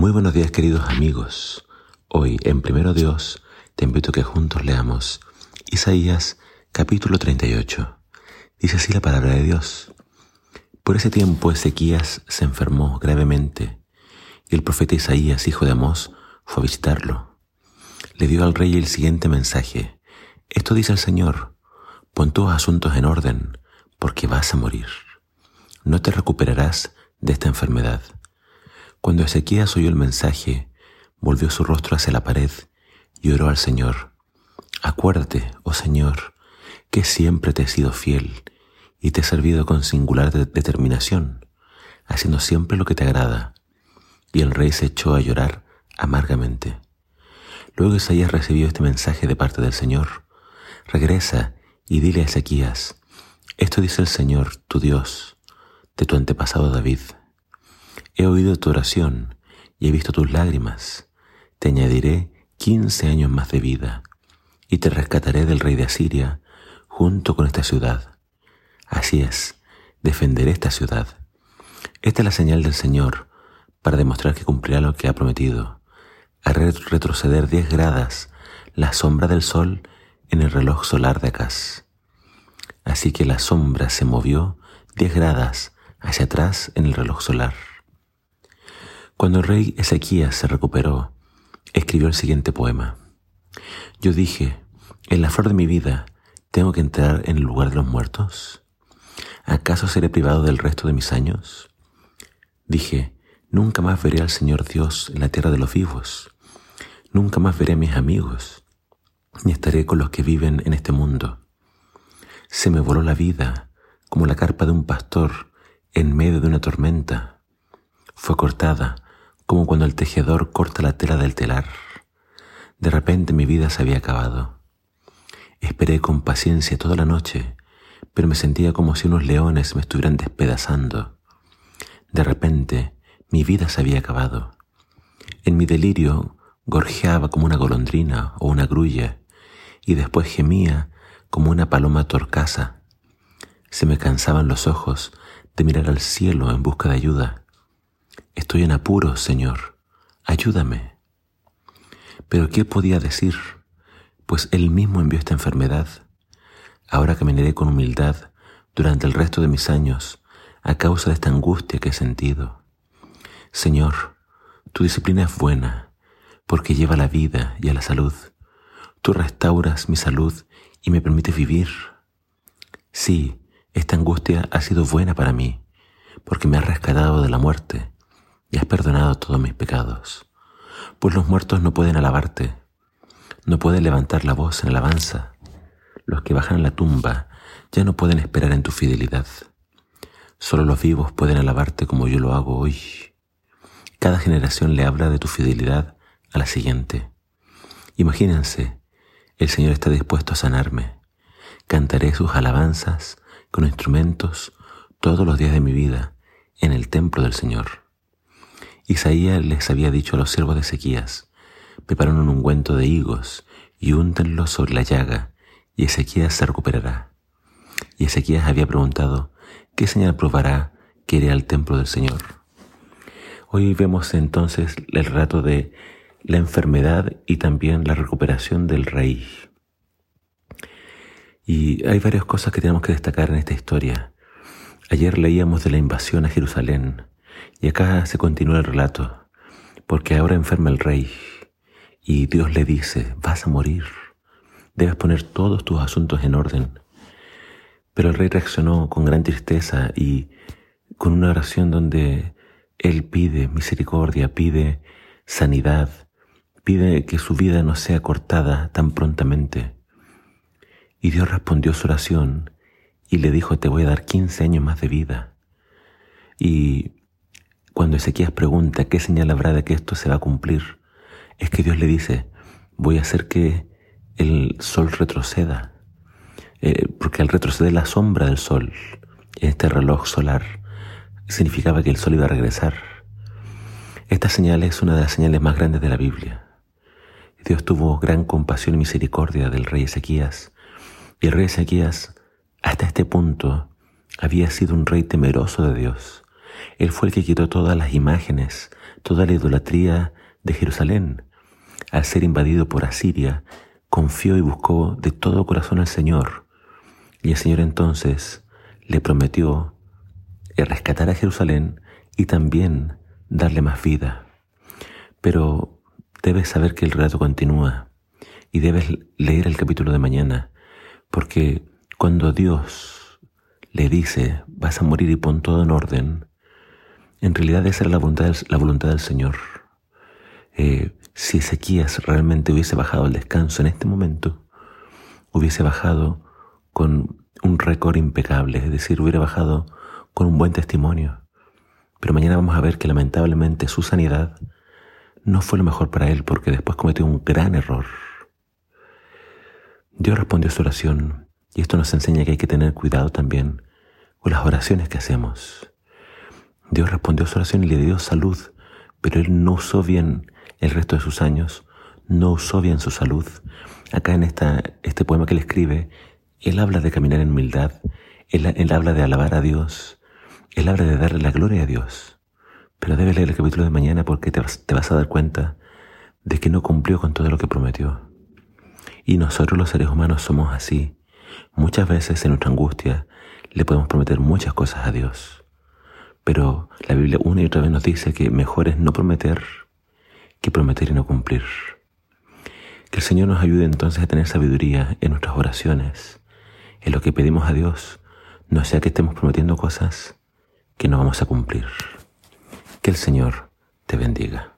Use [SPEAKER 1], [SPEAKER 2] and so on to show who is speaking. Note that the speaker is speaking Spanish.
[SPEAKER 1] Muy buenos días queridos amigos. Hoy en Primero Dios te invito a que juntos leamos Isaías capítulo 38. Dice así la palabra de Dios. Por ese tiempo Ezequías se enfermó gravemente y el profeta Isaías, hijo de Amós, fue a visitarlo. Le dio al rey el siguiente mensaje. Esto dice el Señor, pon tus asuntos en orden, porque vas a morir. No te recuperarás de esta enfermedad. Cuando Ezequías oyó el mensaje, volvió su rostro hacia la pared y oró al Señor. Acuérdate, oh Señor, que siempre te he sido fiel y te he servido con singular determinación, haciendo siempre lo que te agrada. Y el rey se echó a llorar amargamente. Luego Isaías recibió este mensaje de parte del Señor. Regresa y dile a Ezequías, esto dice el Señor, tu Dios, de tu antepasado David. He oído tu oración y he visto tus lágrimas. Te añadiré quince años más de vida y te rescataré del rey de Asiria junto con esta ciudad. Así es, defenderé esta ciudad. Esta es la señal del Señor para demostrar que cumplirá lo que ha prometido. Haré retroceder diez gradas la sombra del sol en el reloj solar de Acaz. Así que la sombra se movió diez gradas hacia atrás en el reloj solar. Cuando el rey Ezequías se recuperó, escribió el siguiente poema. Yo dije, en la flor de mi vida, ¿tengo que entrar en el lugar de los muertos? ¿Acaso seré privado del resto de mis años? Dije, nunca más veré al Señor Dios en la tierra de los vivos. Nunca más veré a mis amigos, ni estaré con los que viven en este mundo. Se me voló la vida como la carpa de un pastor en medio de una tormenta. Fue cortada como cuando el tejedor corta la tela del telar. De repente mi vida se había acabado. Esperé con paciencia toda la noche, pero me sentía como si unos leones me estuvieran despedazando. De repente mi vida se había acabado. En mi delirio gorjeaba como una golondrina o una grulla, y después gemía como una paloma torcasa. Se me cansaban los ojos de mirar al cielo en busca de ayuda. Estoy en apuros, Señor, ayúdame. Pero ¿qué podía decir? Pues Él mismo envió esta enfermedad. Ahora caminaré con humildad durante el resto de mis años a causa de esta angustia que he sentido. Señor, tu disciplina es buena porque lleva a la vida y a la salud. Tú restauras mi salud y me permites vivir. Sí, esta angustia ha sido buena para mí porque me ha rescatado de la muerte y has perdonado todos mis pecados. Pues los muertos no pueden alabarte, no pueden levantar la voz en alabanza. Los que bajan a la tumba ya no pueden esperar en tu fidelidad. Solo los vivos pueden alabarte como yo lo hago hoy. Cada generación le habla de tu fidelidad a la siguiente. Imagínense, el Señor está dispuesto a sanarme. Cantaré sus alabanzas con instrumentos todos los días de mi vida en el templo del Señor. Isaías les había dicho a los siervos de Ezequías, preparen un ungüento de higos y úntenlo sobre la llaga, y Ezequías se recuperará. Y Ezequías había preguntado, ¿qué señal probará que iré al templo del Señor? Hoy vemos entonces el relato de la enfermedad y también la recuperación del rey. Y hay varias cosas que tenemos que destacar en esta historia. Ayer leíamos de la invasión a Jerusalén, y acá se continúa el relato, porque ahora enferma el rey y Dios le dice, vas a morir, debes poner todos tus asuntos en orden. Pero el rey reaccionó con gran tristeza y con una oración donde él pide misericordia, pide sanidad, pide que su vida no sea cortada tan prontamente. Y Dios respondió su oración y le dijo, te voy a dar 15 años más de vida. Y cuando Ezequías pregunta qué señal habrá de que esto se va a cumplir, es que Dios le dice, voy a hacer que el sol retroceda, eh, porque al retroceder la sombra del sol este reloj solar, significaba que el sol iba a regresar. Esta señal es una de las señales más grandes de la Biblia. Dios tuvo gran compasión y misericordia del rey Ezequías, y el rey Ezequías, hasta este punto, había sido un rey temeroso de Dios él fue el que quitó todas las imágenes toda la idolatría de Jerusalén. Al ser invadido por Asiria, confió y buscó de todo corazón al Señor. Y el Señor entonces le prometió rescatar a Jerusalén y también darle más vida. Pero debes saber que el relato continúa y debes leer el capítulo de mañana, porque cuando Dios le dice, vas a morir y pon todo en orden, en realidad esa era la voluntad del, la voluntad del Señor. Eh, si Ezequías realmente hubiese bajado al descanso en este momento, hubiese bajado con un récord impecable, es decir, hubiera bajado con un buen testimonio. Pero mañana vamos a ver que lamentablemente su sanidad no fue lo mejor para él porque después cometió un gran error. Dios respondió a su oración y esto nos enseña que hay que tener cuidado también con las oraciones que hacemos. Dios respondió a su oración y le dio salud, pero él no usó bien el resto de sus años, no usó bien su salud. Acá en este poema que él escribe, él habla de caminar en humildad, él, él habla de alabar a Dios, él habla de darle la gloria a Dios. Pero debes leer el capítulo de mañana porque te vas, te vas a dar cuenta de que no cumplió con todo lo que prometió. Y nosotros los seres humanos somos así. Muchas veces en nuestra angustia le podemos prometer muchas cosas a Dios. Pero la Biblia una y otra vez nos dice que mejor es no prometer que prometer y no cumplir. Que el Señor nos ayude entonces a tener sabiduría en nuestras oraciones, en lo que pedimos a Dios, no sea que estemos prometiendo cosas que no vamos a cumplir. Que el Señor te bendiga.